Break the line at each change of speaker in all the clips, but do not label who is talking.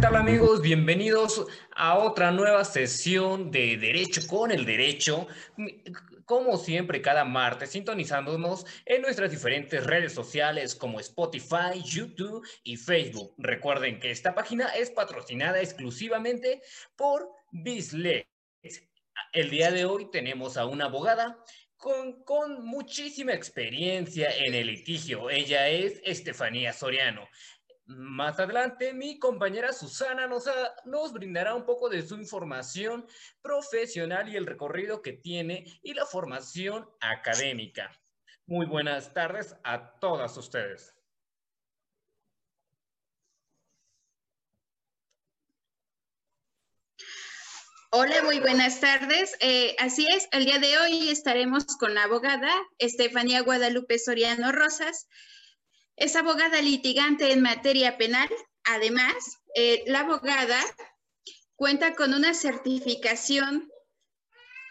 tal amigos? Bienvenidos a otra nueva sesión de Derecho con el Derecho. Como siempre, cada martes, sintonizándonos en nuestras diferentes redes sociales como Spotify, YouTube y Facebook. Recuerden que esta página es patrocinada exclusivamente por Bislex. El día de hoy tenemos a una abogada con, con, muchísima experiencia en el litigio. Ella es Estefanía Soriano. Más adelante, mi compañera Susana nos, nos, brindará un poco de su información profesional y el recorrido que tiene y la formación académica. Muy buenas tardes a todas ustedes.
Hola, muy buenas tardes. Eh, así es, el día de hoy estaremos con la abogada Estefanía Guadalupe Soriano Rosas. Es abogada litigante en materia penal. Además, eh, la abogada cuenta con una certificación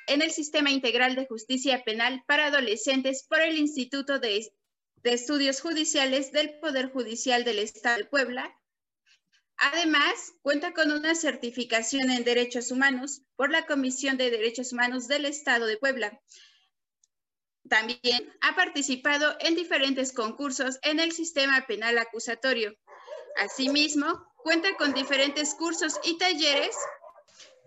en el Sistema Integral de Justicia Penal para Adolescentes por el Instituto de, de Estudios Judiciales del Poder Judicial del Estado de Puebla. Además, cuenta con una certificación en Derechos Humanos por la Comisión de Derechos Humanos del Estado de Puebla también ha participado en diferentes concursos en el sistema penal acusatorio. Asimismo, cuenta con diferentes cursos y talleres.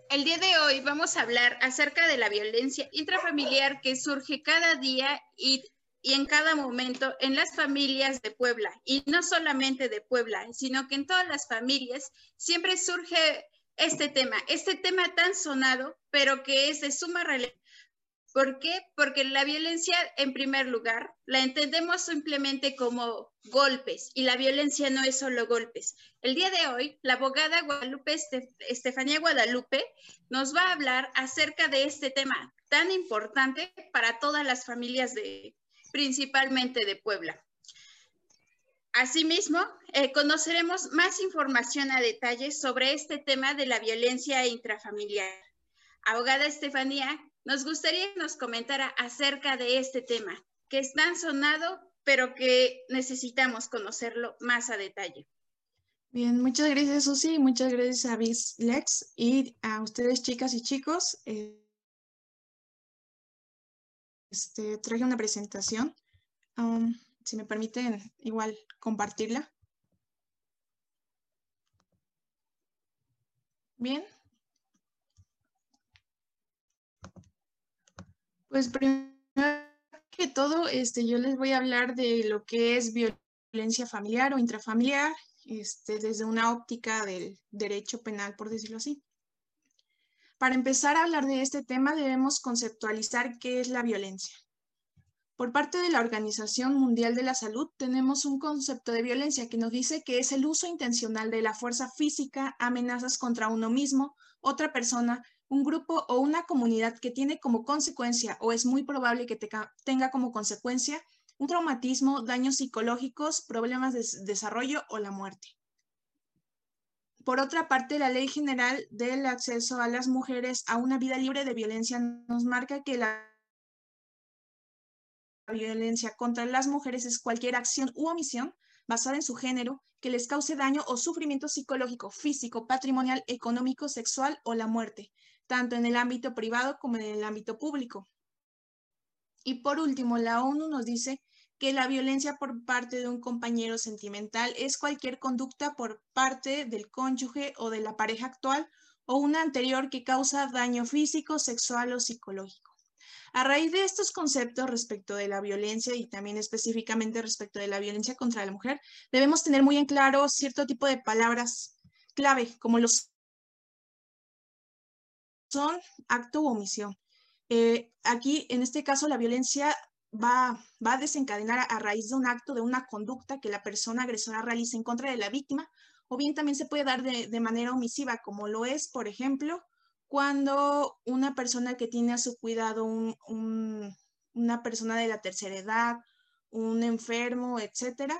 El día de hoy vamos a hablar acerca de la violencia intrafamiliar que surge cada día y, y en cada momento en las familias de Puebla. Y no solamente de Puebla, sino que en todas las familias siempre surge este tema, este tema tan sonado, pero que es de suma relevancia ¿Por qué? Porque la violencia, en primer lugar, la entendemos simplemente como golpes y la violencia no es solo golpes. El día de hoy, la abogada Guadalupe Estefanía Guadalupe nos va a hablar acerca de este tema tan importante para todas las familias de, principalmente de Puebla. Asimismo, eh, conoceremos más información a detalle sobre este tema de la violencia intrafamiliar. Abogada Estefanía, nos gustaría que nos comentara acerca de este tema, que es tan sonado, pero que necesitamos conocerlo más a detalle.
Bien, muchas gracias Susi, muchas gracias a Bislex y a ustedes chicas y chicos. Este, traje una presentación. Um, si me permiten, igual compartirla. Bien, Pues primero que todo, este, yo les voy a hablar de lo que es violencia familiar o intrafamiliar, este, desde una óptica del derecho penal, por decirlo así. Para empezar a hablar de este tema, debemos conceptualizar qué es la violencia. Por parte de la Organización Mundial de la Salud, tenemos un concepto de violencia que nos dice que es el uso intencional de la fuerza física, amenazas contra uno mismo, otra persona un grupo o una comunidad que tiene como consecuencia o es muy probable que tenga como consecuencia un traumatismo, daños psicológicos, problemas de desarrollo o la muerte. Por otra parte, la Ley General del Acceso a las Mujeres a una Vida Libre de Violencia nos marca que la violencia contra las mujeres es cualquier acción u omisión basada en su género que les cause daño o sufrimiento psicológico, físico, patrimonial, económico, sexual o la muerte, tanto en el ámbito privado como en el ámbito público. Y por último, la ONU nos dice que la violencia por parte de un compañero sentimental es cualquier conducta por parte del cónyuge o de la pareja actual o una anterior que causa daño físico, sexual o psicológico. A raíz de estos conceptos respecto de la violencia y también específicamente respecto de la violencia contra la mujer, debemos tener muy en claro cierto tipo de palabras clave, como los son acto o omisión. Eh, aquí, en este caso, la violencia va, va a desencadenar a, raíz de un acto, de una conducta que la persona agresora realiza en contra de la víctima, o bien también se puede dar de, manera omisiva, como lo es, por ejemplo, cuando una persona que tiene a su cuidado una persona de la tercera edad, un enfermo, etcétera,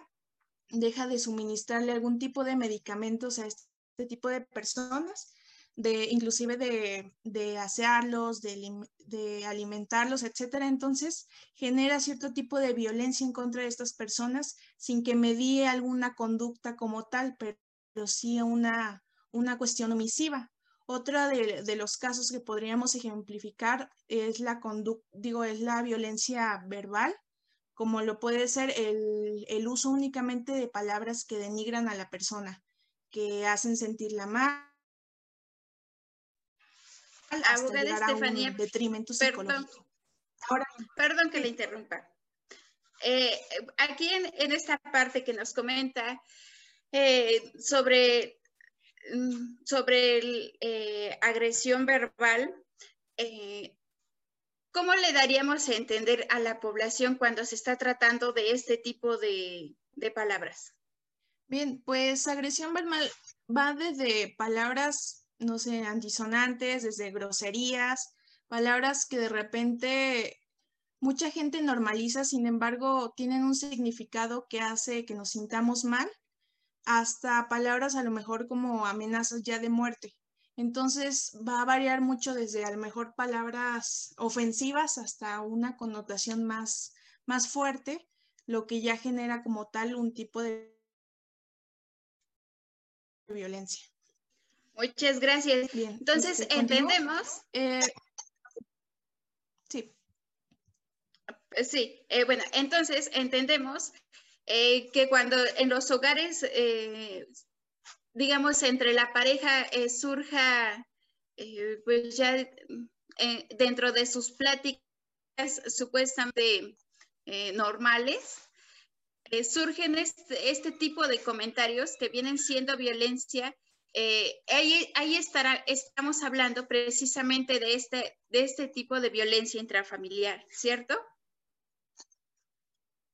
deja de suministrarle algún tipo de medicamentos a este tipo de personas de inclusive de, de asearlos, de, alimentarlos, etcétera. Entonces, genera cierto tipo de violencia en contra de estas personas sin que medie alguna conducta como tal, pero, sí una, una cuestión omisiva. Otra de, los casos que podríamos ejemplificar es la digo, es la violencia verbal, como lo puede ser el, el uso únicamente de palabras que denigran a la persona, que hacen sentirla mal,
abogada Estefanía, detrimento psicológico. Perdón, Ahora, perdón que le interrumpa. Eh, aquí en, esta parte que nos comenta eh, sobre, mm, sobre el, eh, agresión verbal, ¿cómo le daríamos a entender a la población cuando se está tratando de este tipo de, de palabras?
Bien, pues agresión verbal va desde palabras no sé, antisonantes, desde groserías, palabras que de repente mucha gente normaliza, sin embargo, tienen un significado que hace que nos sintamos mal, hasta palabras a lo mejor como amenazas ya de muerte. Entonces va a variar mucho desde a lo mejor palabras ofensivas hasta una connotación más, más fuerte, lo que ya genera como tal un tipo de violencia.
Muchas gracias. Entonces, este, entendemos.
Eh, sí.
Sí, eh, bueno, entonces entendemos eh, que cuando en los hogares, digamos, entre la pareja surja, pues ya dentro de sus pláticas supuestamente normales, surgen este, este tipo de comentarios que vienen siendo violencia eh, ahí, estará, estamos hablando precisamente de este, de este tipo de violencia intrafamiliar, ¿cierto?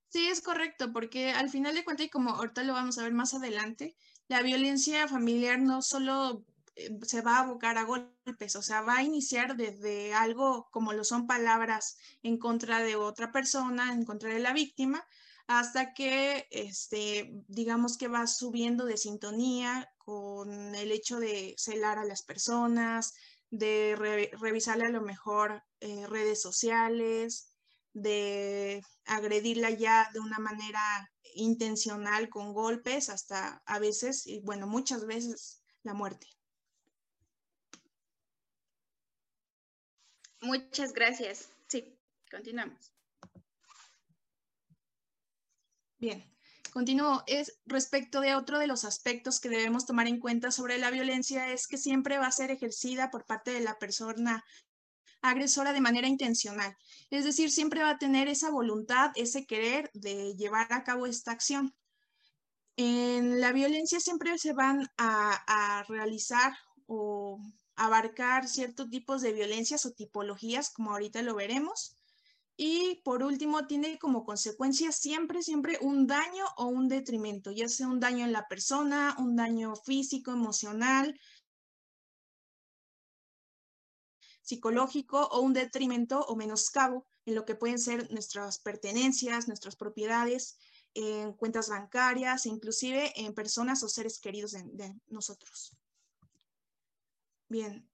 Sí, es correcto, porque al final de cuentas, y como ahorita lo vamos a ver más adelante, la violencia familiar no solo eh, se va a abocar a golpes, o sea, va a iniciar desde algo como lo son palabras en contra de otra persona, en contra de la víctima, hasta que, este, digamos que va subiendo de sintonía con el hecho de celar a las personas, de revisarle a lo mejor eh, redes sociales, de agredirla ya de una manera intencional con golpes, hasta a veces, y bueno, muchas veces la muerte.
Muchas gracias. Sí, continuamos.
Bien, continúo. Es respecto de otro de los aspectos que debemos tomar en cuenta sobre la violencia es que siempre va a ser ejercida por parte de la persona agresora de manera intencional. Es decir, siempre va a tener esa voluntad, ese querer de llevar a cabo esta acción. En la violencia siempre se van a, a realizar o abarcar ciertos tipos de violencias o tipologías, como ahorita lo veremos. Y por último, tiene como consecuencia siempre, siempre un daño o un detrimento, ya sea un daño en la persona, un daño físico, emocional, psicológico o un detrimento o menoscabo en lo que pueden ser nuestras pertenencias, nuestras propiedades, en cuentas bancarias, e inclusive en personas o seres queridos de, de nosotros. Bien,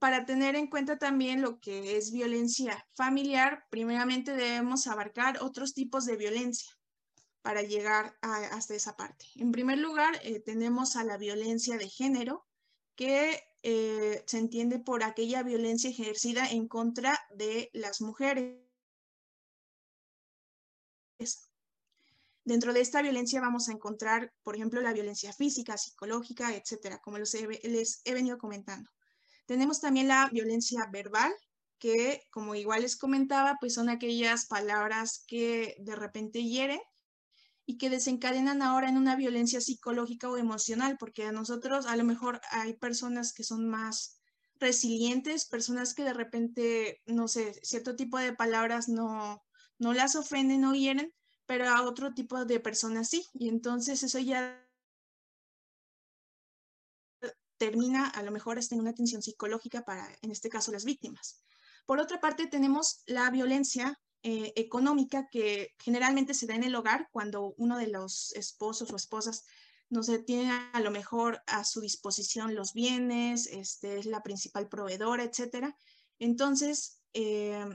para tener en cuenta también lo que es violencia familiar, primeramente debemos abarcar otros tipos de violencia para llegar hasta esa parte. En primer lugar, eh, tenemos a la violencia de género, que eh, se entiende por aquella violencia ejercida en contra de las mujeres. Dentro de esta violencia vamos a encontrar, por ejemplo, la violencia física, psicológica, etcétera, como les he venido comentando. Tenemos también la violencia verbal, que como igual les comentaba, pues son aquellas palabras que de repente hieren y que desencadenan ahora en una violencia psicológica o emocional, porque a nosotros a lo mejor hay personas que son más resilientes, personas que de repente, no sé, cierto tipo de palabras no, no las ofenden, no hieren, pero a otro tipo de personas sí. Y entonces eso ya termina a lo mejor hasta en una tensión psicológica para, en este caso, las víctimas. Por otra parte, tenemos la violencia eh, económica que generalmente se da en el hogar cuando uno de los esposos o esposas no se tiene a lo mejor a su disposición los bienes, este, es la principal proveedora, etcétera. Entonces, eh,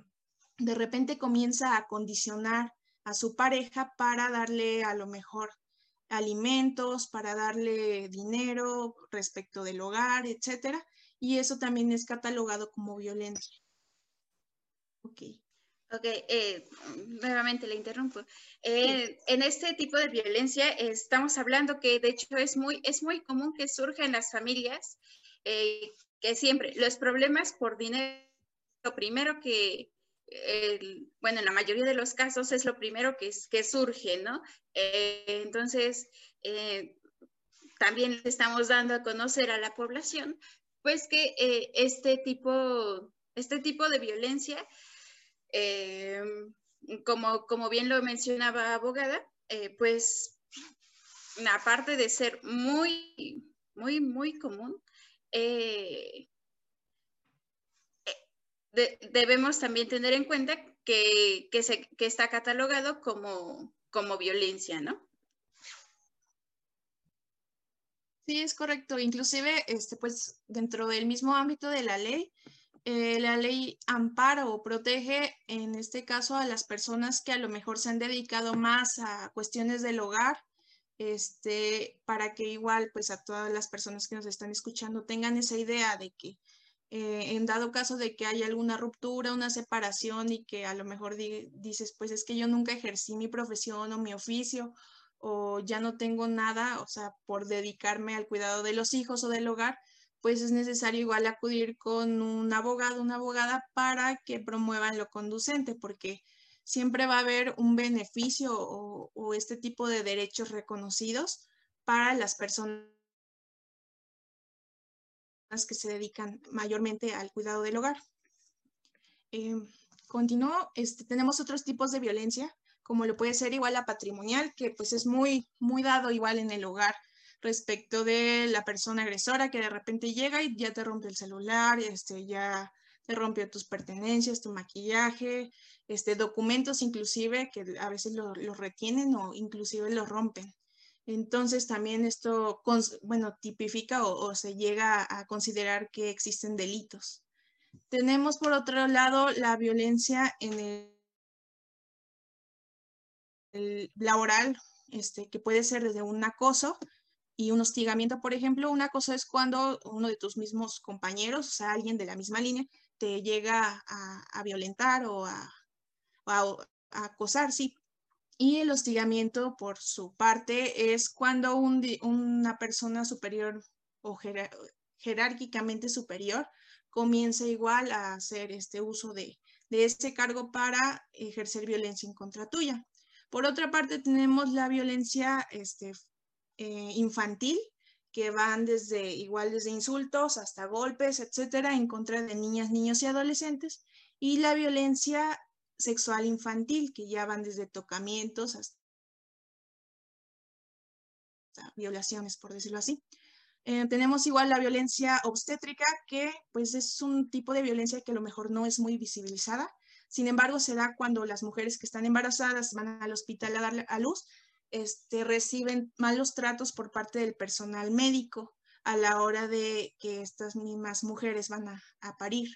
de repente comienza a condicionar a su pareja para darle a lo mejor alimentos, para darle dinero respecto del hogar, etcétera. Y eso también es catalogado como violencia.
Ok. Ok, eh, nuevamente le interrumpo. Eh, en este tipo de violencia estamos hablando que de hecho es muy, es muy común que surja en las familias, eh, que siempre los problemas por dinero, lo primero que, bueno, en la mayoría de los casos es lo primero que, que surge, ¿no? entonces, también le estamos dando a conocer a la población, pues que este, tipo, este tipo de violencia eh, como, como bien lo mencionaba abogada, eh, pues aparte de ser muy, muy, muy común, eh, debemos también tener en cuenta que, se, que está catalogado como, como violencia, ¿no?
Sí, es correcto. Inclusive, este, pues, dentro del mismo ámbito de la ley, eh, la ley ampara o protege, en este caso, a las personas que a lo mejor se han dedicado más a cuestiones del hogar, este, para que igual, pues a todas las personas que nos están escuchando tengan esa idea de que eh, en dado caso de que haya alguna ruptura, una separación y que a lo mejor dices, pues es que yo nunca ejercí mi profesión o mi oficio o ya no tengo nada, o sea, por dedicarme al cuidado de los hijos o del hogar, pues es necesario igual acudir con un abogado, una abogada para que promuevan lo conducente, porque siempre va a haber un beneficio o, este tipo de derechos reconocidos para las personas que se dedican mayormente al cuidado del hogar. Eh, continúo, este, tenemos otros tipos de violencia, como lo puede ser igual la patrimonial, que pues es muy, muy dado igual en el hogar respecto de la persona agresora que de repente llega y ya te rompe el celular, este, ya te rompió tus pertenencias, tu maquillaje, este, documentos inclusive que a veces los retienen o inclusive los rompen. Entonces también esto, bueno, tipifica o, se llega a considerar que existen delitos. Tenemos por otro lado la violencia en el, laboral, este, que puede ser desde un acoso y un hostigamiento, por ejemplo, una cosa es cuando uno de tus mismos compañeros, o sea, alguien de la misma línea, te llega a, violentar o a, acosar, sí. Y el hostigamiento, por su parte, es cuando una persona superior o jerárquicamente superior comienza igual a hacer este uso de, de este cargo para ejercer violencia en contra tuya. Por otra parte, tenemos la violencia este, eh, infantil, que van desde igual desde insultos hasta golpes, etcétera, en contra de niñas, niños y adolescentes, y la violencia sexual infantil, que ya van desde tocamientos hasta violaciones, por decirlo así. Eh, tenemos igual la violencia obstétrica, que pues es un tipo de violencia que a lo mejor no es muy visibilizada. Sin embargo, se da cuando las mujeres que están embarazadas van al hospital a dar a luz este, reciben malos tratos por parte del personal médico a la hora de que estas mismas mujeres van a, parir.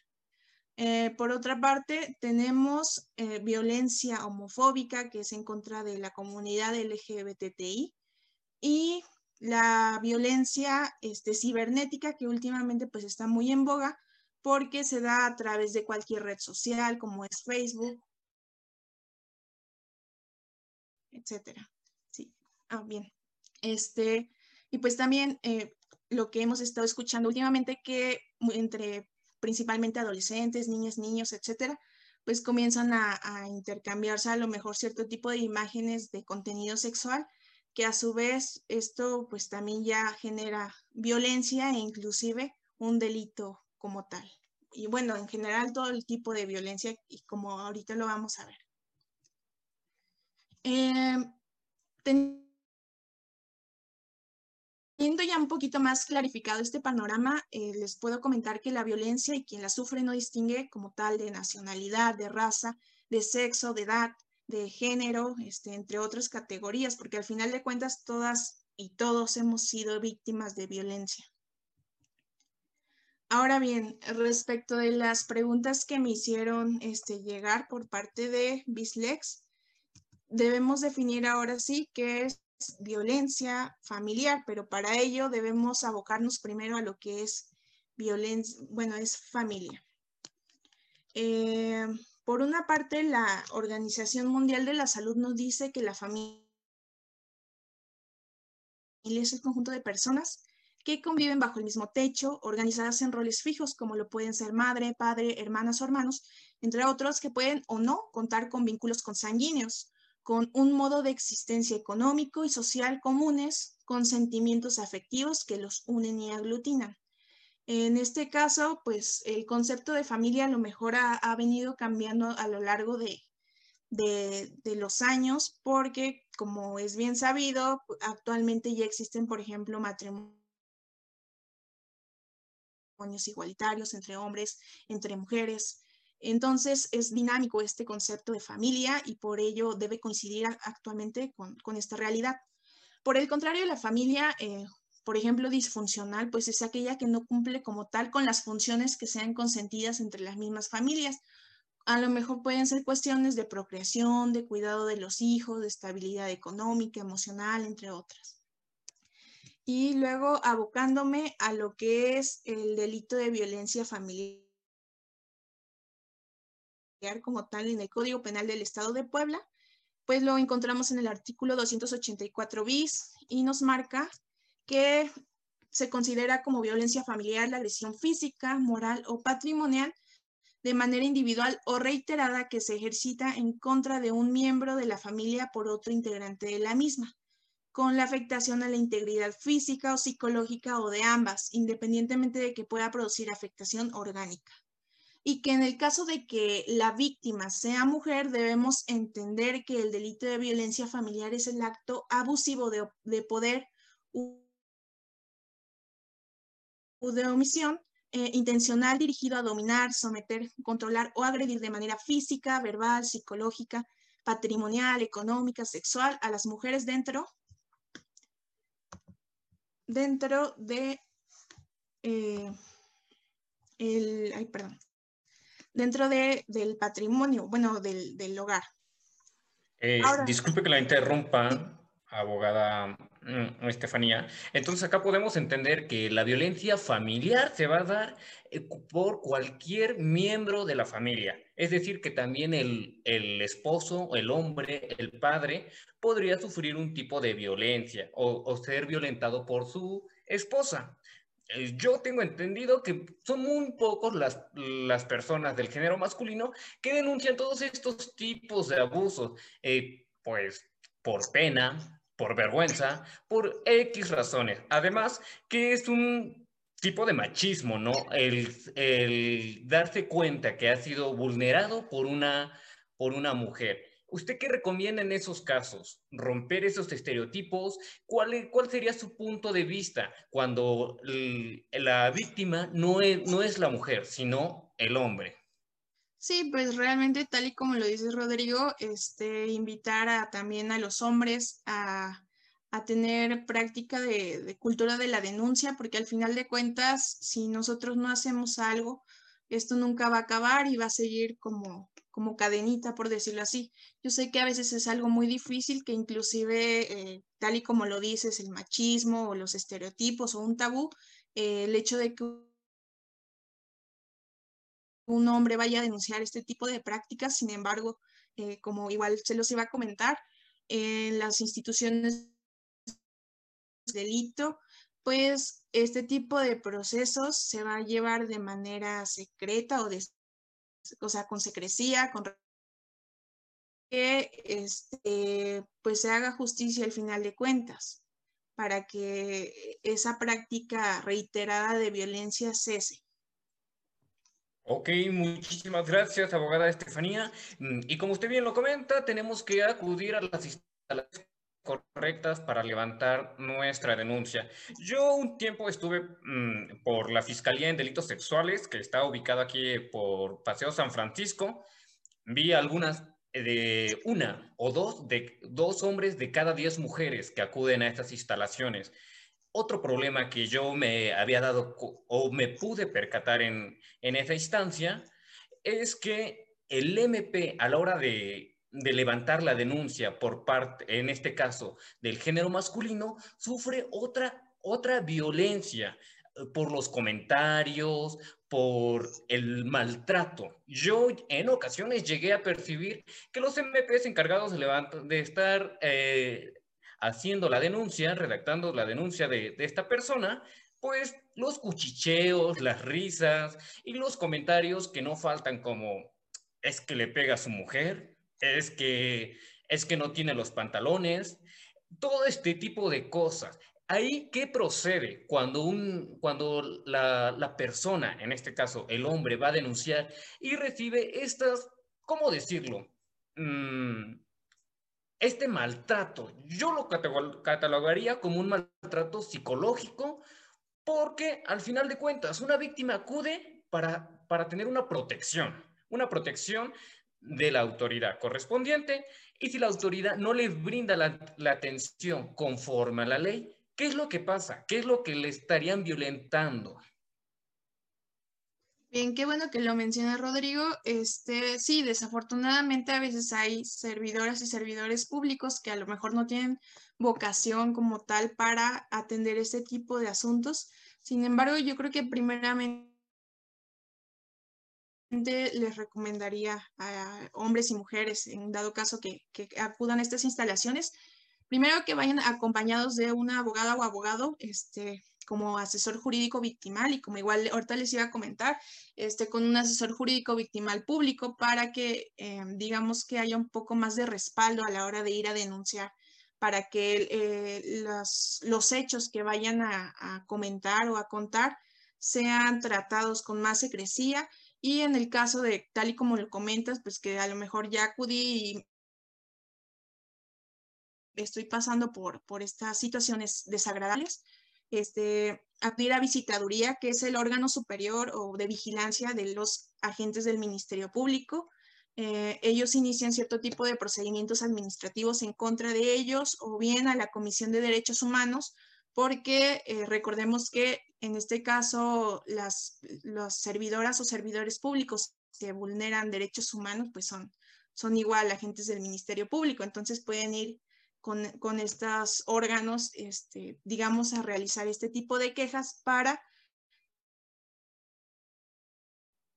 Eh, por otra parte, tenemos eh, violencia homofóbica, que es en contra de la comunidad LGBTI, y la violencia este, cibernética, que últimamente pues está muy en boga, porque se da a través de cualquier red social, como es Facebook, etcétera. Ah, bien. Este, y pues también eh, lo que hemos estado escuchando últimamente, que entre principalmente adolescentes, niñas, niños, etcétera, pues comienzan a, intercambiarse a lo mejor cierto tipo de imágenes de contenido sexual, que a su vez esto pues también ya genera violencia e inclusive un delito como tal. Y bueno, en general todo el tipo de violencia y como ahorita lo vamos a ver. Eh, Viendo ya un poquito más clarificado este panorama, eh, les puedo comentar que la violencia y quien la sufre no distingue como tal de nacionalidad, de raza, de sexo, de edad, de género, este, entre otras categorías, porque al final de cuentas todas y todos hemos sido víctimas de violencia. Ahora bien, respecto de las preguntas que me hicieron este, llegar por parte de Bislex, debemos definir ahora sí qué es violencia familiar, pero para ello debemos abocarnos primero a lo que es violencia, bueno, es familia. Eh, por una parte, la Organización Mundial de la Salud nos dice que la familia es el conjunto de personas que conviven bajo el mismo techo, organizadas en roles fijos, como lo pueden ser madre, padre, hermanas o hermanos, entre otros que pueden o no contar con vínculos consanguíneos, con un modo de existencia económico y social comunes, con sentimientos afectivos que los unen y aglutinan. En este caso, pues el concepto de familia a lo mejor ha, venido cambiando a lo largo de, de, los años, porque como es bien sabido, actualmente ya existen, por ejemplo, matrimonios igualitarios entre hombres, entre mujeres. Entonces es dinámico este concepto de familia y por ello debe coincidir actualmente con, esta realidad. Por el contrario, la familia, eh, por ejemplo, disfuncional, pues es aquella que no cumple como tal con las funciones que sean consentidas entre las mismas familias. A lo mejor pueden ser cuestiones de procreación, de cuidado de los hijos, de estabilidad económica, emocional, entre otras y luego abocándome a lo que es el delito de violencia familiar como tal en el Código Penal del Estado de Puebla, pues lo encontramos en el artículo 284 bis y nos marca que se considera como violencia familiar la agresión física, moral o patrimonial de manera individual o reiterada que se ejercita en contra de un miembro de la familia por otro integrante de la misma con la afectación a la integridad física o psicológica o de ambas, independientemente de que pueda producir afectación orgánica. Y que en el caso de que la víctima sea mujer, debemos entender que el delito de violencia familiar es el acto abusivo de, poder u de omisión eh, intencional dirigido a dominar, someter, controlar o agredir de manera física, verbal, psicológica, patrimonial, económica, sexual a las mujeres dentro dentro de eh, el, ay, perdón, dentro de, del patrimonio, bueno, del, del hogar.
Eh, disculpe que la interrumpa, abogada mm, Estefanía. Entonces acá podemos entender que la violencia familiar se va a dar eh, por cualquier miembro de la familia. Es decir, que también el, el esposo, el hombre, el padre, podría sufrir un tipo de violencia o, o ser violentado por su esposa. Eh, yo tengo entendido que son muy pocos las, las personas del género masculino que denuncian todos estos tipos de abusos, eh, pues por pena, por vergüenza, por X razones. Además, que es un tipo de machismo, ¿no? El, el darse cuenta que ha sido vulnerado por una, por una mujer. ¿Usted qué recomienda en esos casos? ¿Romper esos estereotipos? ¿Cuál, cuál sería su punto de vista cuando la víctima no es, no es la mujer, sino el hombre?
Sí, pues realmente tal y como lo dice Rodrigo, este, invitar a, también a los hombres a, tener práctica de, cultura de la denuncia, porque al final de cuentas, si nosotros no hacemos algo, esto nunca va a acabar y va a seguir como, como cadenita, por decirlo así. Yo sé que a veces es algo muy difícil, que inclusive, eh, tal y como lo dices, el machismo o los estereotipos o un tabú, eh, el hecho de que un hombre vaya a denunciar este tipo de prácticas. Sin embargo, eh, como igual se los iba a comentar, en las instituciones de delito, pues este tipo de procesos se va a llevar de manera secreta o, de, o sea, con secrecía, con que este, pues se haga justicia al final de cuentas, para que esa práctica reiterada de violencia cese.
Ok, muchísimas gracias, abogada Estefanía. Mm, y como usted bien lo comenta, tenemos que acudir a las instalaciones correctas para levantar nuestra denuncia. Yo un tiempo estuve mm, por la Fiscalía en Delitos Sexuales, que está ubicada aquí por Paseo San Francisco. Vi algunas de una o dos de dos hombres de cada diez mujeres que acuden a estas instalaciones. Otro problema que yo me había dado o me pude percatar en, esa instancia es que el MP a la hora de de levantar la denuncia por parte, en este caso, del género masculino, sufre otra, otra violencia eh, por los comentarios, por el maltrato. Yo en ocasiones llegué a percibir que los MPs encargados de, de estar eh, haciendo la denuncia, redactando la denuncia de, de esta persona, pues los cuchicheos, las risas y los comentarios que no faltan como es que le pega a su mujer, es que, es que no tiene los pantalones, todo este tipo de cosas. Ahí, ¿qué procede cuando, un, cuando la, la, persona, en este caso el hombre, va a denunciar y recibe estas, ¿cómo decirlo? Mm, este maltrato. Yo lo catalogaría como un maltrato psicológico porque al final de cuentas una víctima acude para, para tener una protección, una protección de la autoridad correspondiente y si la autoridad no le brinda la, atención conforme a la ley, ¿qué es lo que pasa? ¿Qué es lo que le estarían violentando?
Bien, qué bueno que lo menciona Rodrigo. Este, sí, desafortunadamente a veces hay servidoras y servidores públicos que a lo mejor no tienen vocación como tal para atender este tipo de asuntos. Sin embargo, yo creo que primeramente les recomendaría a hombres y mujeres, en dado caso que, acudan a estas instalaciones, primero que vayan acompañados de una abogada o abogado, este, como asesor jurídico victimal y como igual ahorita les iba a comentar, este, con un asesor jurídico victimal público para que eh, digamos que haya un poco más de respaldo a la hora de ir a denunciar, para que eh, los, hechos que vayan a, a comentar o a contar sean tratados con más secrecía y en el caso de, tal y como lo comentas, pues que a lo mejor ya acudí y estoy pasando por, por estas situaciones desagradables, este, acudir a visitaduría, que es el órgano superior o de vigilancia de los agentes del Ministerio Público. Eh, ellos inician cierto tipo de procedimientos administrativos en contra de ellos o bien a la Comisión de Derechos Humanos, porque eh, recordemos que en este caso, las, servidoras o servidores públicos que vulneran derechos humanos, pues son, son igual agentes del Ministerio Público, entonces pueden ir con, estos órganos, este, digamos, a realizar este tipo de quejas para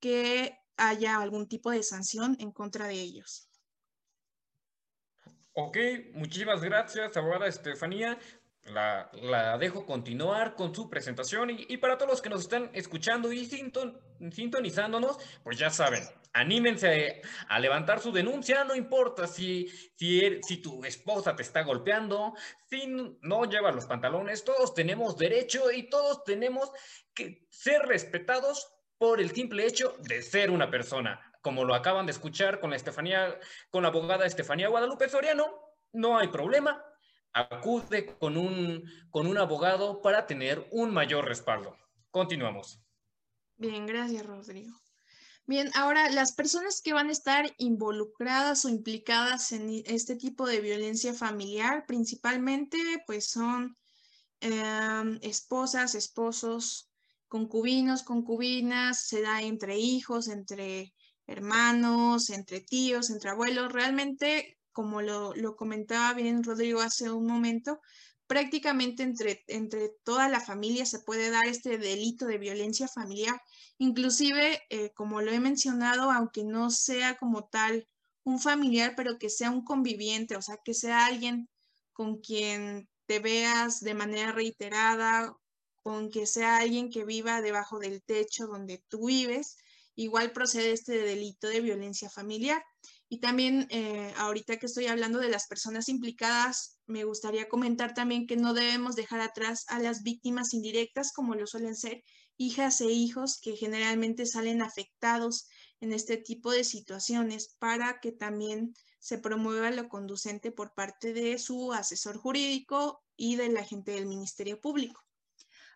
que haya algún tipo de sanción en contra de ellos.
Ok, muchísimas gracias, abogada Estefanía. La, dejo continuar con su presentación y, para todos los que nos están escuchando y sintonizándonos, pues ya saben, anímense a, levantar su denuncia, no importa si, si, er, tu esposa te está golpeando, si no lleva los pantalones, todos tenemos derecho y todos tenemos que ser respetados por el simple hecho de ser una persona. Como lo acaban de escuchar con la Estefanía, con la abogada Estefanía Guadalupe Soriano, no hay problema, acude con un, con un abogado para tener un mayor respaldo. Continuamos.
Bien, gracias, Rodrigo. Bien, ahora las personas que van a estar involucradas o implicadas en este tipo de violencia familiar, principalmente, pues son em, esposas, esposos, concubinos, concubinas, se da entre hijos, entre hermanos, entre tíos, entre abuelos. Realmente como lo, comentaba bien Rodrigo hace un momento, prácticamente entre, entre toda la familia se puede dar este delito de violencia familiar. Inclusive, eh, como lo he mencionado, aunque no sea como tal un familiar, pero que sea un conviviente, o sea, que sea alguien con quien te veas de manera reiterada, con que sea alguien que viva debajo del techo donde tú vives, igual procede este delito de violencia familiar. Y también, eh, ahorita que estoy hablando de las personas implicadas, me gustaría comentar también que no debemos dejar atrás a las víctimas indirectas, como lo suelen ser hijas e hijos que generalmente salen afectados en este tipo de situaciones para que también se promueva lo conducente por parte de su asesor jurídico y del agente del Ministerio Público.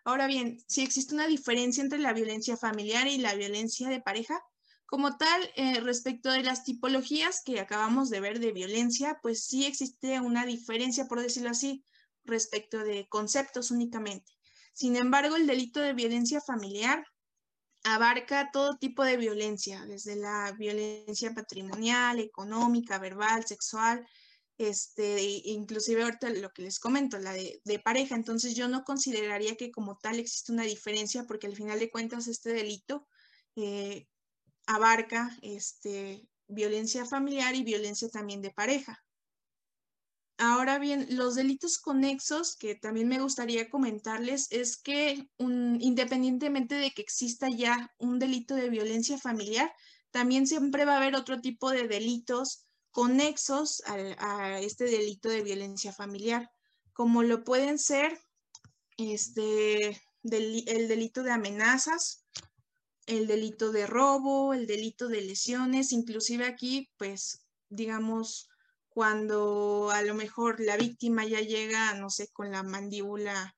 Ahora bien, si existe una diferencia entre la violencia familiar y la violencia de pareja, como tal, eh, respecto de las tipologías que acabamos de ver de violencia, pues sí existe una diferencia, por decirlo así, respecto de conceptos únicamente. Sin embargo, el delito de violencia familiar abarca todo tipo de violencia, desde la violencia patrimonial, económica, verbal, sexual, este, inclusive ahorita lo que les comento, la de, pareja. Entonces yo no consideraría que como tal existe una diferencia porque al final de cuentas este delito eh, abarca este, violencia familiar y violencia también de pareja. Ahora bien, los delitos conexos que también me gustaría comentarles es que independientemente de que exista ya un delito de violencia familiar, también siempre va a haber otro tipo de delitos conexos a, este delito de violencia familiar, como lo pueden ser este, el delito de amenazas, el delito de robo, el delito de lesiones, inclusive aquí, pues, digamos, cuando a lo mejor la víctima ya llega, no sé, con la mandíbula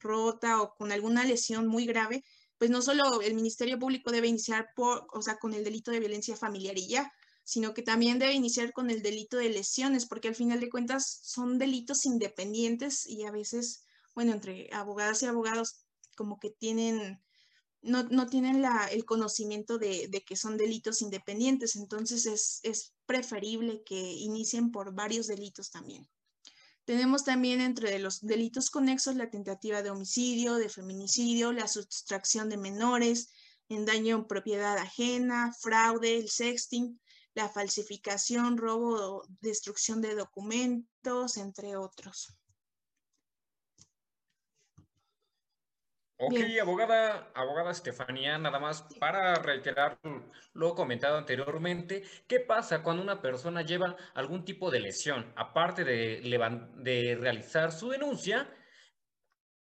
rota o con alguna lesión muy grave, pues no solo el Ministerio Público debe iniciar por, o sea, con el delito de violencia familiar y ya, sino que también debe iniciar con el delito de lesiones, porque al final de cuentas son delitos independientes y a veces, bueno, entre abogadas y abogados como que tienen no, tienen el conocimiento de, que son delitos independientes, entonces es, preferible que inicien por varios delitos también. Tenemos también entre los delitos conexos la tentativa de homicidio, de feminicidio, la sustracción de menores, en daño en propiedad ajena, fraude, el sexting, la falsificación, robo destrucción de documentos, entre otros.
Ok, abogada, abogada Estefanía, nada más para reiterar lo comentado anteriormente, ¿qué pasa cuando una persona lleva algún tipo de lesión? Aparte de, de realizar su denuncia,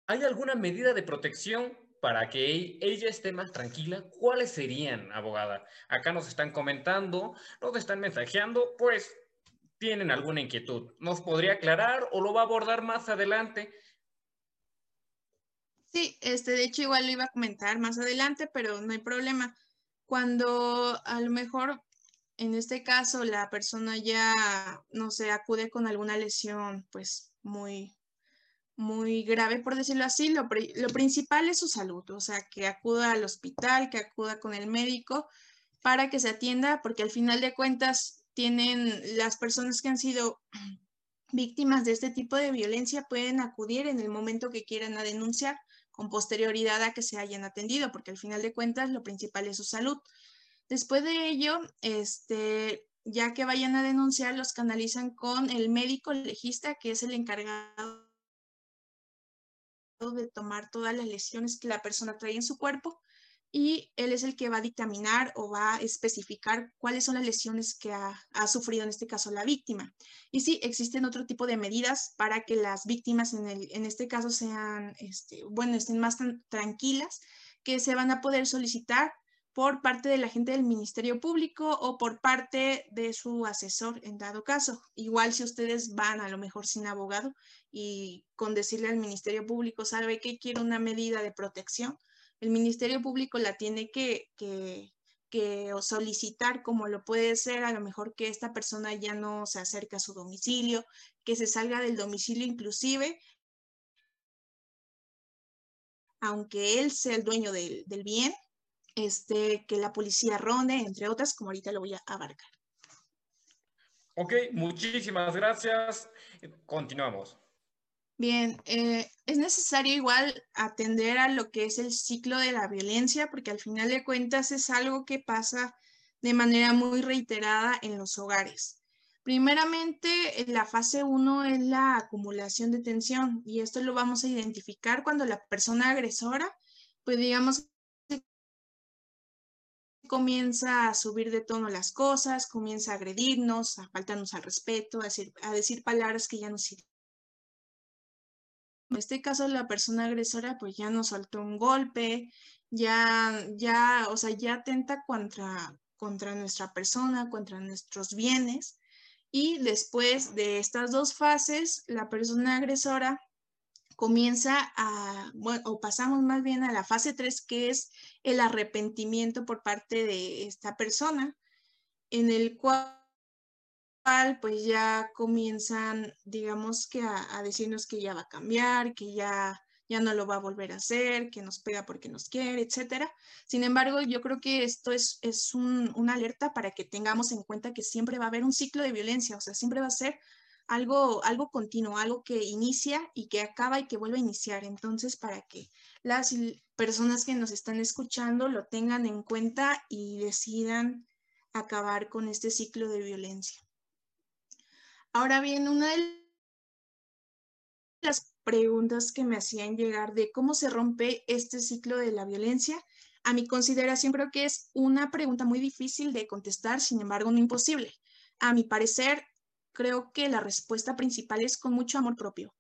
¿hay alguna medida de protección para que ella esté más tranquila? ¿Cuáles serían, abogada? Acá nos están comentando, nos están mensajeando, pues tienen alguna inquietud. ¿Nos podría aclarar o lo va a abordar más adelante?
Sí, este, de hecho igual lo iba a comentar más adelante, pero no hay problema. Cuando a lo mejor en este caso la persona ya, no sé, acude con alguna lesión, pues muy, muy grave, por decirlo así, lo, lo principal es su salud, o sea, que acuda al hospital, que acuda con el médico para que se atienda, porque al final de cuentas tienen las personas que han sido víctimas de este tipo de violencia pueden acudir en el momento que quieran a denunciar con posterioridad a que se hayan atendido, porque al final de cuentas lo principal es su salud. Después de ello, este, ya que vayan a denunciar, los canalizan con el médico legista, que es el encargado de tomar todas las lesiones que la persona trae en su cuerpo y él es el que va a dictaminar o va a especificar cuáles son las lesiones que ha, sufrido en este caso la víctima. Y sí, existen otro tipo de medidas para que las víctimas en, el, en este caso sean, este, bueno, estén más tranquilas, que se van a poder solicitar por parte de la gente del Ministerio Público o por parte de su asesor en dado caso. Igual si ustedes van a lo mejor sin abogado y con decirle al Ministerio Público, sabe que quiere una medida de protección, el Ministerio Público la tiene que, solicitar, como lo puede ser a lo mejor que esta persona ya no se acerca a su domicilio, que se salga del domicilio inclusive, aunque él sea el dueño del, del bien, este, que la policía ronde, entre otras, como ahorita lo voy a abarcar.
Ok, muchísimas gracias. Continuamos.
Bien, eh, es necesario igual atender a lo que es el ciclo de la violencia, porque al final de cuentas es algo que pasa de manera muy reiterada en los hogares. Primeramente, la fase 1 es la acumulación de tensión y esto lo vamos a identificar cuando la persona agresora, pues digamos, comienza a subir de tono las cosas, comienza a agredirnos, a faltarnos al respeto, a decir, a decir palabras que ya no sirven en este caso, la persona agresora pues ya nos soltó un golpe, ya, ya, o sea, ya atenta contra, contra nuestra persona, contra nuestros bienes. Y después de estas dos fases, la persona agresora comienza a, bueno, o pasamos más bien a la fase 3, que es el arrepentimiento por parte de esta persona, en el cual pues ya comienzan, digamos que a, decirnos que ya va a cambiar, que ya, ya no lo va a volver a hacer, que nos pega porque nos quiere, etcétera. Sin embargo, yo creo que esto es, es un, una alerta para que tengamos en cuenta que siempre va a haber un ciclo de violencia, o sea, siempre va a ser algo, algo continuo, algo que inicia y que acaba y que vuelve a iniciar. Entonces, para que las personas que nos están escuchando lo tengan en cuenta y decidan acabar con este ciclo de violencia. Ahora bien, una de las preguntas que me hacían llegar de cómo se rompe este ciclo de la violencia, a mi consideración creo que es una pregunta muy difícil de contestar, sin embargo no imposible. A mi parecer, creo que la respuesta principal es con mucho amor propio.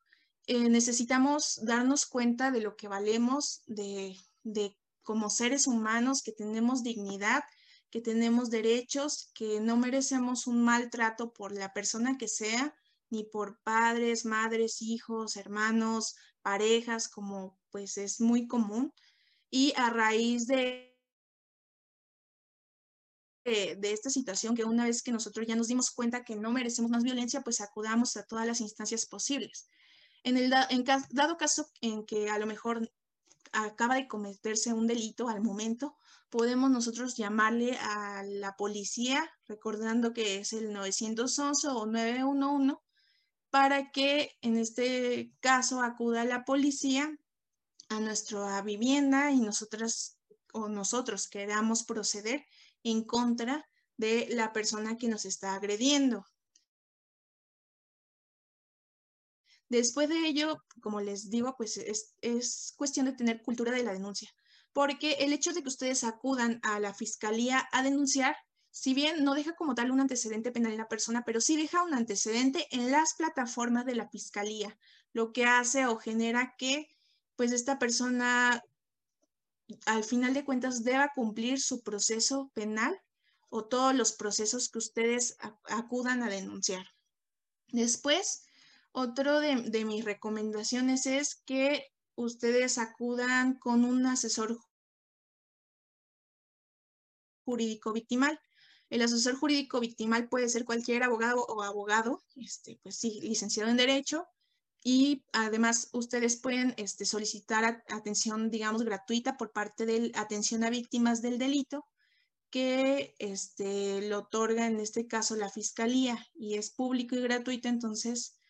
Eh, necesitamos darnos cuenta de lo que valemos, de, de como seres humanos, que tenemos dignidad, que tenemos derechos, que no merecemos un maltrato por la persona que sea, ni por padres, madres, hijos, hermanos, parejas, como pues es muy común. Y a raíz de de, esta situación, que una vez que nosotros ya nos dimos cuenta que no merecemos más violencia, pues acudamos a todas las instancias posibles. En el en dado caso en que a lo mejor acaba de cometerse un delito al momento, podemos nosotros llamarle a la policía, recordando que es el 911 o 911, para que en este caso acuda la policía a nuestra vivienda y nosotras o nosotros queramos proceder en contra de la persona que nos está agrediendo. Después de ello, como les digo, pues es, cuestión de tener cultura de la denuncia, porque el hecho de que ustedes acudan a la fiscalía a denunciar, si bien no deja como tal un antecedente penal en la persona, pero sí deja un antecedente en las plataformas de la fiscalía, lo que hace o genera que pues esta persona al final de cuentas deba cumplir su proceso penal o todos los procesos que ustedes acudan a denunciar. Después, otro de, mis recomendaciones es que ustedes acudan con un asesor jurídico victimal. El asesor jurídico victimal puede ser cualquier abogado o abogado, este, pues sí, licenciado en Derecho, y además ustedes pueden este, solicitar atención, digamos, gratuita por parte de atención a víctimas del delito que este, lo otorga en este caso la fiscalía y es público y gratuito, entonces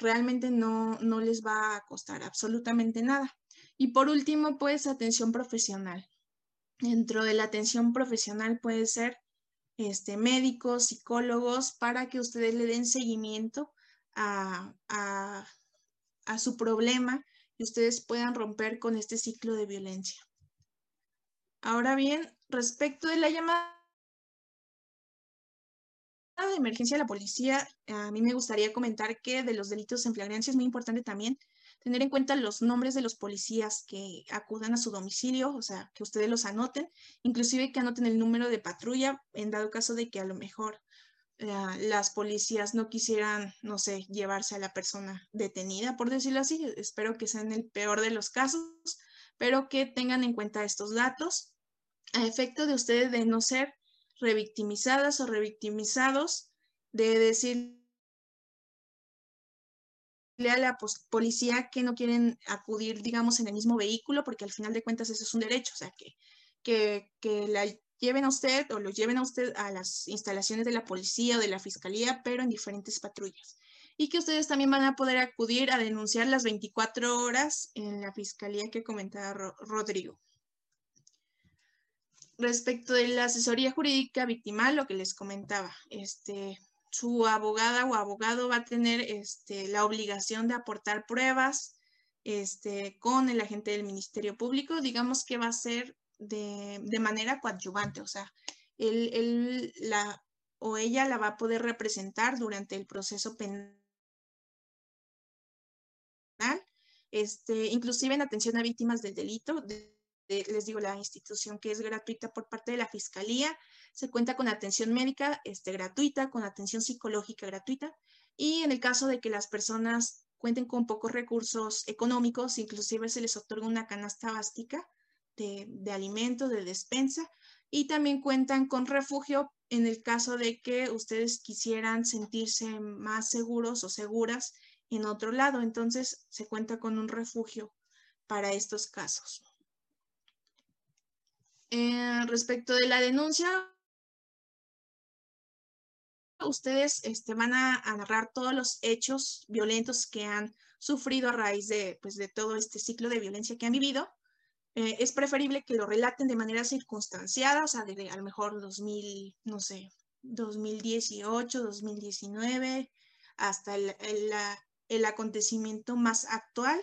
realmente no, no les va a costar absolutamente nada. Y por último, pues atención profesional. Dentro de la atención profesional puede ser este, médicos, psicólogos, para que ustedes le den seguimiento a, a a su problema y ustedes puedan romper con este ciclo de violencia. Ahora bien, respecto de la llamada de emergencia de la policía, a mí me gustaría comentar que de los delitos en flagrancia es muy importante también tener en cuenta los nombres de los policías que acudan a su domicilio, o sea, que ustedes los anoten, inclusive que anoten el número de patrulla en dado caso de que a lo mejor las policías no quisieran, no sé, llevarse a la persona detenida, por decirlo así. Espero que sea en el peor de los casos, pero que tengan en cuenta estos datos a efecto de ustedes de no ser revictimizadas o revictimizados, de decirle a la policía que no quieren acudir, digamos, en el mismo vehículo, porque al final de cuentas eso es un derecho, o sea, que, que, la lleven a usted o lo lleven a usted a las instalaciones de la policía o de la fiscalía, pero en diferentes patrullas. Y que ustedes también van a poder acudir a denunciar las 24 horas en la fiscalía que comentaba Rodrigo. Respecto de la asesoría jurídica victimal, lo que les comentaba, este, su abogada o abogado va a tener este, la obligación de aportar pruebas este, con el agente del Ministerio Público. Digamos que va a ser de, manera coadyuvante, o sea, él, la, o ella la va a poder representar durante el proceso penal, este, inclusive en atención a víctimas del delito, les digo, la institución que es gratuita por parte de la Fiscalía, se cuenta con atención médica este, gratuita, con atención psicológica gratuita, y en el caso de que las personas cuenten con pocos recursos económicos, inclusive se les otorga una canasta básica de, alimentos, de despensa, y también cuentan con refugio en el caso de que ustedes quisieran sentirse más seguros o seguras en otro lado. Entonces se cuenta con un refugio para estos casos. Eh, respecto de la denuncia, ustedes este, van a, narrar todos los hechos violentos que han sufrido a raíz de, pues, de todo este ciclo de violencia que han vivido. Eh, es preferible que lo relaten de manera circunstanciada, o sea, desde a lo mejor 2000, no sé, 2018, 2019, hasta el, el acontecimiento más actual,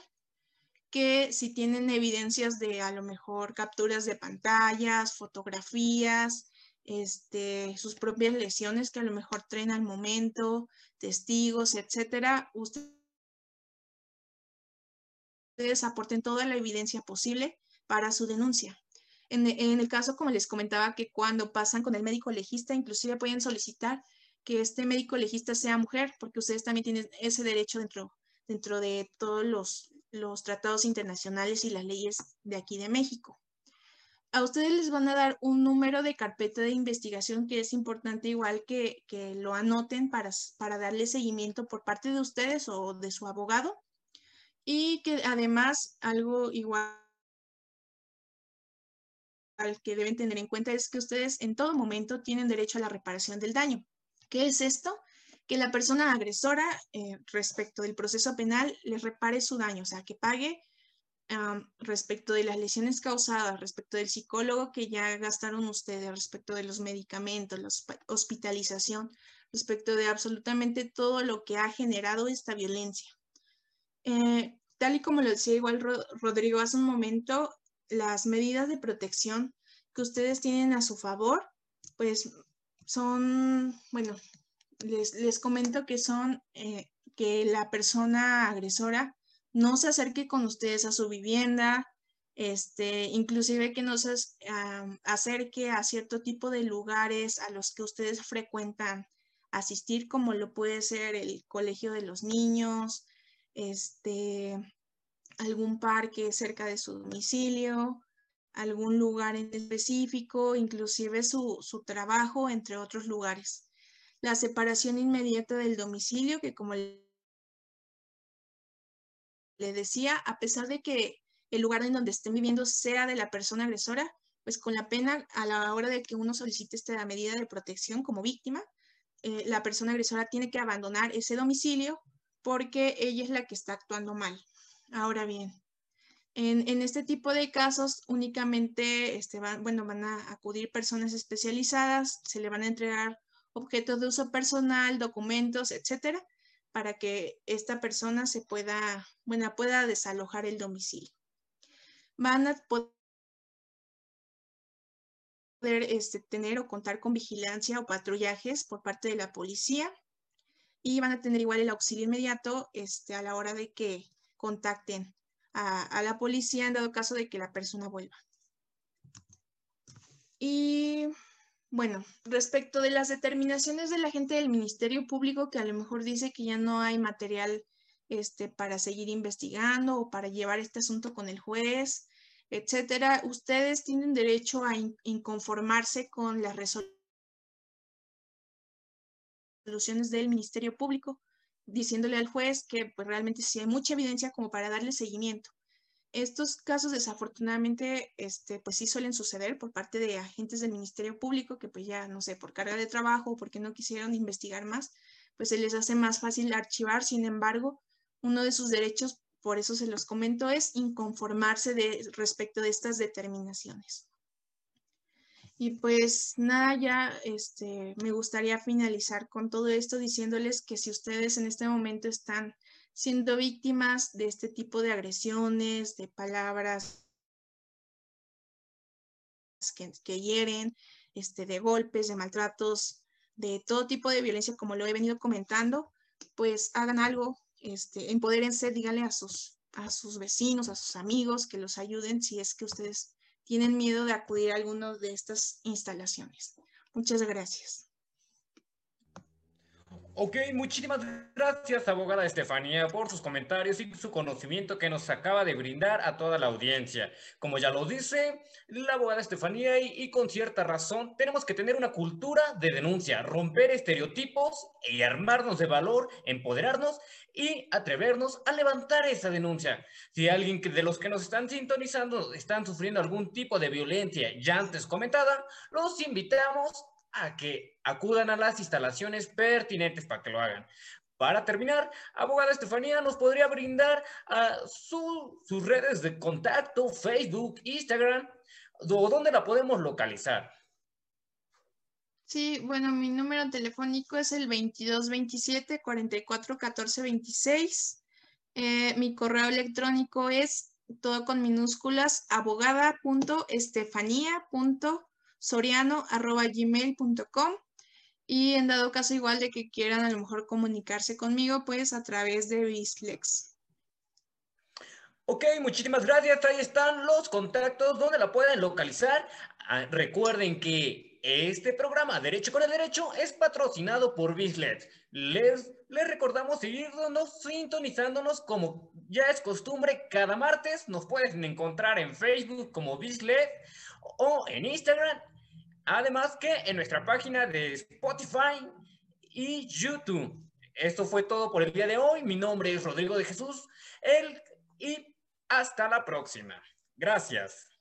que si tienen evidencias de a lo mejor capturas de pantallas, fotografías, este, sus propias lesiones que a lo mejor traen al momento, testigos, etcétera, ustedes aporten toda la evidencia posible para su denuncia. En, el caso, como les comentaba, que cuando pasan con el médico legista, inclusive pueden solicitar que este médico legista sea mujer, porque ustedes también tienen ese derecho dentro, dentro de todos los, los tratados internacionales y las leyes de aquí de México a ustedes les van a dar un número de carpeta de investigación que es importante igual que, lo anoten para, para darle seguimiento por parte de ustedes o de su abogado. Y que además algo igual que deben tener en cuenta es que ustedes en todo momento tienen derecho a la reparación del daño. ¿Qué es esto? Que la persona agresora eh, respecto del proceso penal les repare su daño, o sea, que pague respecto de las lesiones causadas, respecto del psicólogo que ya gastaron ustedes, respecto de los medicamentos, la hospitalización, respecto de absolutamente todo lo que ha generado esta violencia. Eh, tal y como lo decía igual Rodrigo hace un momento, las medidas de protección que ustedes tienen a su favor, pues son, bueno, les, comento que son eh, que la persona agresora no se acerque con ustedes a su vivienda, este, inclusive que no se acerque a cierto tipo de lugares a los que ustedes frecuentan asistir, como lo puede ser el colegio de los niños, este, algún parque cerca de su domicilio, algún lugar en específico, inclusive su, su trabajo, entre otros lugares. La separación inmediata del domicilio, que como le decía, a pesar de que el lugar en donde estén viviendo sea de la persona agresora, pues con la pena a la hora de que uno solicite esta medida de protección como víctima, eh, la persona agresora tiene que abandonar ese domicilio porque ella es la que está actuando mal. Ahora bien, en, este tipo de casos únicamente este, van, bueno, van a acudir personas especializadas, se le van a entregar objetos de uso personal, documentos, etcétera, para que esta persona se pueda, bueno, pueda desalojar el domicilio. Van a poder este, tener o contar con vigilancia o patrullajes por parte de la policía y van a tener igual el auxilio inmediato este, a la hora de que contacten a, a la policía en dado caso de que la persona vuelva. Y bueno, respecto de las determinaciones de la gente del Ministerio Público que a lo mejor dice que ya no hay material este, para seguir investigando o para llevar este asunto con el juez, etcétera, ustedes tienen derecho a inconformarse con las resoluciones del Ministerio Público, diciéndole al juez que pues, realmente sí hay mucha evidencia como para darle seguimiento. Estos casos desafortunadamente, este, pues sí suelen suceder por parte de agentes del Ministerio Público que pues ya, no sé, por carga de trabajo o porque no quisieron investigar más, pues se les hace más fácil archivar. Sin embargo, uno de sus derechos, por eso se los comento, es inconformarse de, respecto de estas determinaciones. Y pues nada, ya este, me gustaría finalizar con todo esto diciéndoles que si ustedes en este momento están siendo víctimas de este tipo de agresiones, de palabras que, hieren, este, de golpes, de maltratos, de todo tipo de violencia, como lo he venido comentando, pues hagan algo, este, empodérense, díganle a sus, a sus vecinos, a sus amigos que los ayuden si es que ustedes tienen miedo de acudir a alguna de estas instalaciones. Muchas gracias.
Ok, muchísimas gracias, abogada Estefanía, por sus comentarios y su conocimiento que nos acaba de brindar a toda la audiencia. Como ya lo dice la abogada Estefanía, y, con cierta razón, tenemos que tener una cultura de denuncia, romper estereotipos y armarnos de valor, empoderarnos y atrevernos a levantar esa denuncia. Si alguien de los que nos están sintonizando están sufriendo algún tipo de violencia ya antes comentada, los invitamos a que acudan a las instalaciones pertinentes para que lo hagan. Para terminar, abogada Estefanía nos podría brindar a sus redes de contacto, Facebook, Instagram, dónde la podemos localizar.
Sí, bueno, mi número telefónico es el 2227 44 14 26. mi correo electrónico es todo con minúsculas abogada.estefanía.com soriano.gmail.com y en dado caso igual de que quieran a lo mejor comunicarse conmigo, pues a través de Bislex.
Ok, muchísimas gracias. Ahí están los contactos donde la pueden localizar. Ah, recuerden que este programa Derecho con el Derecho es patrocinado por Bislet. Les, les recordamos seguirnos, sintonizándonos como ya es costumbre cada martes. Nos pueden encontrar en Facebook como Bislet o en Instagram. Además que en nuestra página de Spotify y YouTube. Esto fue todo por el día de hoy. Mi nombre es Rodrigo de Jesús el, y hasta la próxima. Gracias.